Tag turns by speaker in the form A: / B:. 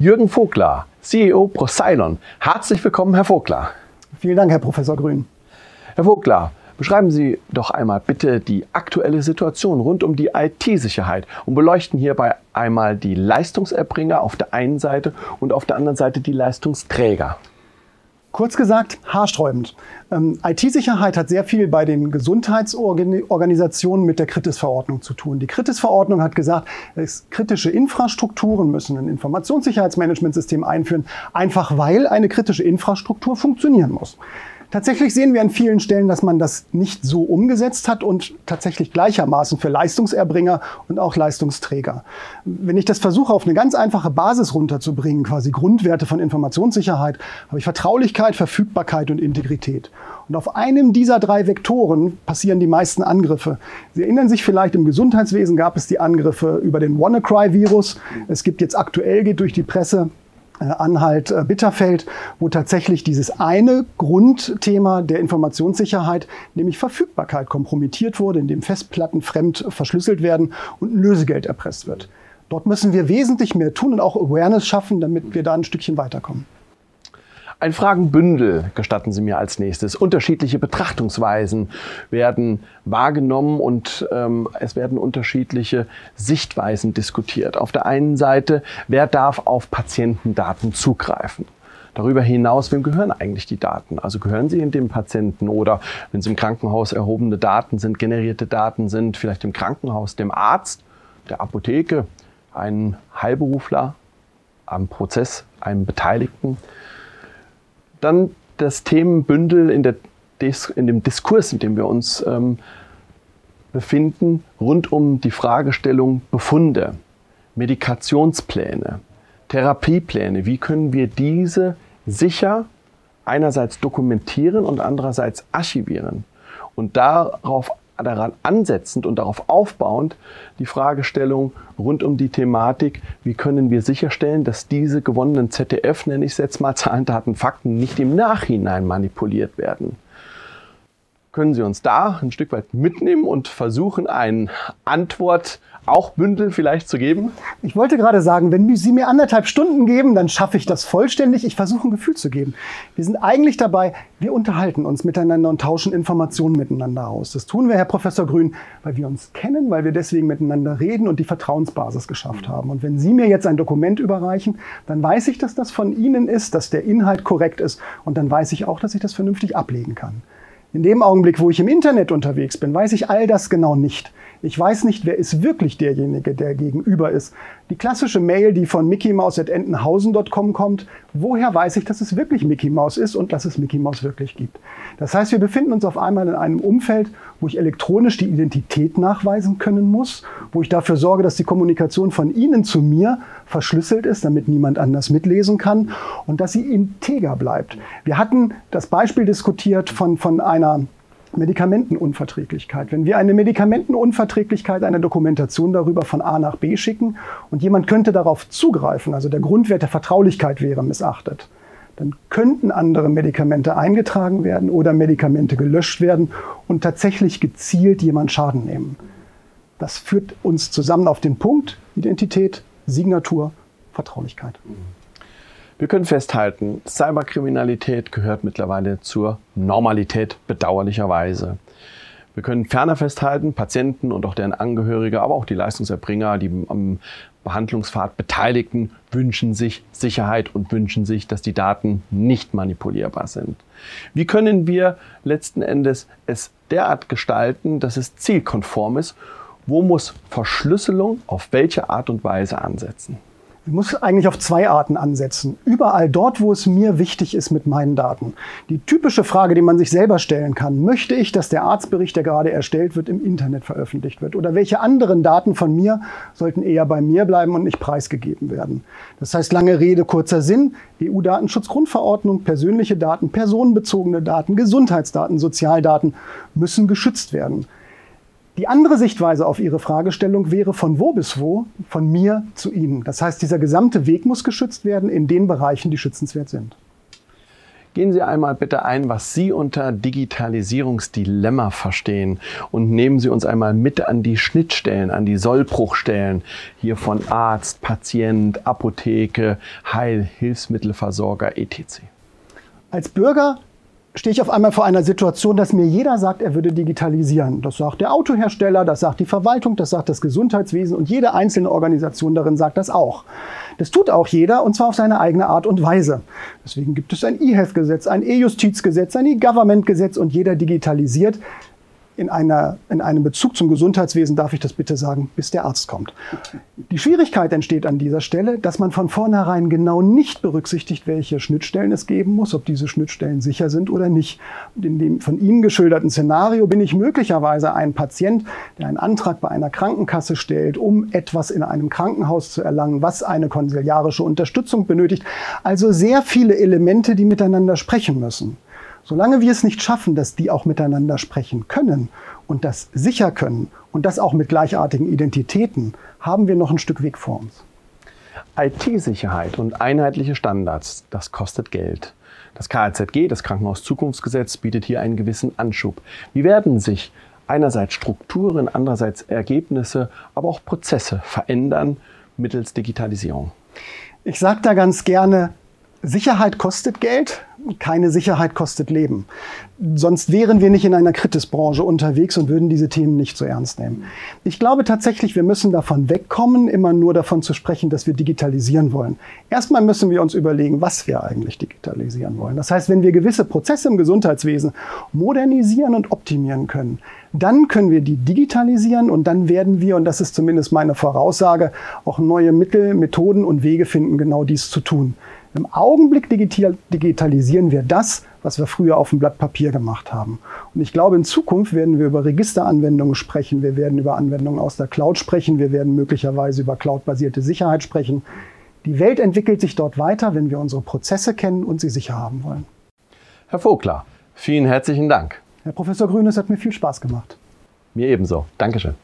A: Jürgen Vogler, CEO Procylon. Herzlich willkommen, Herr Vogler.
B: Vielen Dank, Herr Professor Grün.
A: Herr Vogler, beschreiben Sie doch einmal bitte die aktuelle Situation rund um die IT-Sicherheit und beleuchten hierbei einmal die Leistungserbringer auf der einen Seite und auf der anderen Seite die Leistungsträger.
B: Kurz gesagt, haarsträubend. Ähm, IT-Sicherheit hat sehr viel bei den Gesundheitsorganisationen mit der Kritis-Verordnung zu tun. Die Kritis-Verordnung hat gesagt, kritische Infrastrukturen müssen ein Informationssicherheitsmanagementsystem einführen, einfach weil eine kritische Infrastruktur funktionieren muss. Tatsächlich sehen wir an vielen Stellen, dass man das nicht so umgesetzt hat und tatsächlich gleichermaßen für Leistungserbringer und auch Leistungsträger. Wenn ich das versuche, auf eine ganz einfache Basis runterzubringen, quasi Grundwerte von Informationssicherheit, habe ich Vertraulichkeit, Verfügbarkeit und Integrität. Und auf einem dieser drei Vektoren passieren die meisten Angriffe. Sie erinnern sich vielleicht, im Gesundheitswesen gab es die Angriffe über den WannaCry-Virus. Es gibt jetzt aktuell, geht durch die Presse, Anhalt äh, Bitterfeld, wo tatsächlich dieses eine Grundthema der Informationssicherheit, nämlich Verfügbarkeit, kompromittiert wurde, indem Festplatten fremd verschlüsselt werden und ein Lösegeld erpresst wird. Dort müssen wir wesentlich mehr tun und auch Awareness schaffen, damit wir da ein Stückchen weiterkommen.
A: Ein Fragenbündel gestatten Sie mir als nächstes. Unterschiedliche Betrachtungsweisen werden wahrgenommen und ähm, es werden unterschiedliche Sichtweisen diskutiert. Auf der einen Seite, wer darf auf Patientendaten zugreifen? Darüber hinaus, wem gehören eigentlich die Daten? Also gehören sie in dem Patienten oder wenn es im Krankenhaus erhobene Daten sind, generierte Daten sind, vielleicht im Krankenhaus, dem Arzt, der Apotheke, einem Heilberufler am Prozess, einem Beteiligten? Dann das Themenbündel in, der Dis in dem Diskurs, in dem wir uns ähm, befinden, rund um die Fragestellung Befunde, Medikationspläne, Therapiepläne. Wie können wir diese sicher einerseits dokumentieren und andererseits archivieren? Und darauf daran ansetzend und darauf aufbauend die Fragestellung rund um die Thematik, wie können wir sicherstellen, dass diese gewonnenen ZDF, nenne ich es jetzt mal, Zahlen, Daten, Fakten, nicht im Nachhinein manipuliert werden. Können Sie uns da ein Stück weit mitnehmen und versuchen, eine Antwort auch Bündel vielleicht zu geben?
B: Ich wollte gerade sagen, wenn Sie mir anderthalb Stunden geben, dann schaffe ich das vollständig. Ich versuche ein Gefühl zu geben. Wir sind eigentlich dabei, wir unterhalten uns miteinander und tauschen Informationen miteinander aus. Das tun wir, Herr Professor Grün, weil wir uns kennen, weil wir deswegen miteinander reden und die Vertrauensbasis geschafft haben. Und wenn Sie mir jetzt ein Dokument überreichen, dann weiß ich, dass das von Ihnen ist, dass der Inhalt korrekt ist und dann weiß ich auch, dass ich das vernünftig ablegen kann. In dem Augenblick, wo ich im Internet unterwegs bin, weiß ich all das genau nicht. Ich weiß nicht, wer ist wirklich derjenige, der gegenüber ist. Die klassische Mail, die von mickeymouse.entenhausen.com kommt, woher weiß ich, dass es wirklich Mickey Mouse ist und dass es Mickey Mouse wirklich gibt? Das heißt, wir befinden uns auf einmal in einem Umfeld, wo ich elektronisch die Identität nachweisen können muss, wo ich dafür sorge, dass die Kommunikation von Ihnen zu mir verschlüsselt ist, damit niemand anders mitlesen kann und dass sie integer bleibt. Wir hatten das Beispiel diskutiert von, von einer Medikamentenunverträglichkeit. Wenn wir eine Medikamentenunverträglichkeit, eine Dokumentation darüber von A nach B schicken und jemand könnte darauf zugreifen, also der Grundwert der Vertraulichkeit wäre missachtet, dann könnten andere Medikamente eingetragen werden oder Medikamente gelöscht werden und tatsächlich gezielt jemand Schaden nehmen. Das führt uns zusammen auf den Punkt Identität, Signatur, Vertraulichkeit.
A: Wir können festhalten, Cyberkriminalität gehört mittlerweile zur Normalität, bedauerlicherweise. Wir können ferner festhalten, Patienten und auch deren Angehörige, aber auch die Leistungserbringer, die am Behandlungspfad Beteiligten wünschen sich Sicherheit und wünschen sich, dass die Daten nicht manipulierbar sind. Wie können wir letzten Endes es derart gestalten, dass es zielkonform ist? Wo muss Verschlüsselung auf welche Art und Weise ansetzen?
B: Ich muss eigentlich auf zwei Arten ansetzen. Überall dort, wo es mir wichtig ist mit meinen Daten. Die typische Frage, die man sich selber stellen kann, möchte ich, dass der Arztbericht, der gerade erstellt wird, im Internet veröffentlicht wird? Oder welche anderen Daten von mir sollten eher bei mir bleiben und nicht preisgegeben werden? Das heißt, lange Rede, kurzer Sinn. EU-Datenschutzgrundverordnung, persönliche Daten, personenbezogene Daten, Gesundheitsdaten, Sozialdaten müssen geschützt werden. Die andere Sichtweise auf Ihre Fragestellung wäre von wo bis wo, von mir zu Ihnen. Das heißt, dieser gesamte Weg muss geschützt werden in den Bereichen, die schützenswert sind.
A: Gehen Sie einmal bitte ein, was Sie unter Digitalisierungsdilemma verstehen und nehmen Sie uns einmal mit an die Schnittstellen, an die Sollbruchstellen hier von Arzt, Patient, Apotheke, Heil, Hilfsmittelversorger etc.
B: Als Bürger stehe ich auf einmal vor einer Situation, dass mir jeder sagt, er würde digitalisieren. Das sagt der Autohersteller, das sagt die Verwaltung, das sagt das Gesundheitswesen und jede einzelne Organisation darin sagt das auch. Das tut auch jeder und zwar auf seine eigene Art und Weise. Deswegen gibt es ein E-Health-Gesetz, ein E-Justizgesetz, ein E-Government-Gesetz und jeder digitalisiert in, einer, in einem Bezug zum Gesundheitswesen darf ich das bitte sagen, bis der Arzt kommt. Die Schwierigkeit entsteht an dieser Stelle, dass man von vornherein genau nicht berücksichtigt, welche Schnittstellen es geben muss, ob diese Schnittstellen sicher sind oder nicht. Und in dem von Ihnen geschilderten Szenario bin ich möglicherweise ein Patient, der einen Antrag bei einer Krankenkasse stellt, um etwas in einem Krankenhaus zu erlangen, was eine konsiliarische Unterstützung benötigt. Also sehr viele Elemente, die miteinander sprechen müssen. Solange wir es nicht schaffen, dass die auch miteinander sprechen können und das sicher können und das auch mit gleichartigen Identitäten, haben wir noch ein Stück Weg vor uns.
A: IT-Sicherheit und einheitliche Standards, das kostet Geld. Das KZG, das Krankenhauszukunftsgesetz, bietet hier einen gewissen Anschub. Wie werden sich einerseits Strukturen, andererseits Ergebnisse, aber auch Prozesse verändern mittels Digitalisierung?
B: Ich sage da ganz gerne, Sicherheit kostet Geld, keine Sicherheit kostet Leben. Sonst wären wir nicht in einer Kritisbranche unterwegs und würden diese Themen nicht so ernst nehmen. Ich glaube tatsächlich, wir müssen davon wegkommen, immer nur davon zu sprechen, dass wir digitalisieren wollen. Erstmal müssen wir uns überlegen, was wir eigentlich digitalisieren wollen. Das heißt, wenn wir gewisse Prozesse im Gesundheitswesen modernisieren und optimieren können, dann können wir die digitalisieren und dann werden wir, und das ist zumindest meine Voraussage, auch neue Mittel, Methoden und Wege finden, genau dies zu tun. Im Augenblick digital, digitalisieren wir das, was wir früher auf dem Blatt Papier gemacht haben. Und ich glaube, in Zukunft werden wir über Registeranwendungen sprechen, wir werden über Anwendungen aus der Cloud sprechen, wir werden möglicherweise über cloudbasierte Sicherheit sprechen. Die Welt entwickelt sich dort weiter, wenn wir unsere Prozesse kennen und sie sicher haben wollen.
A: Herr Vogler, vielen herzlichen Dank.
B: Herr Professor Grün, es hat mir viel Spaß gemacht.
A: Mir ebenso. Dankeschön.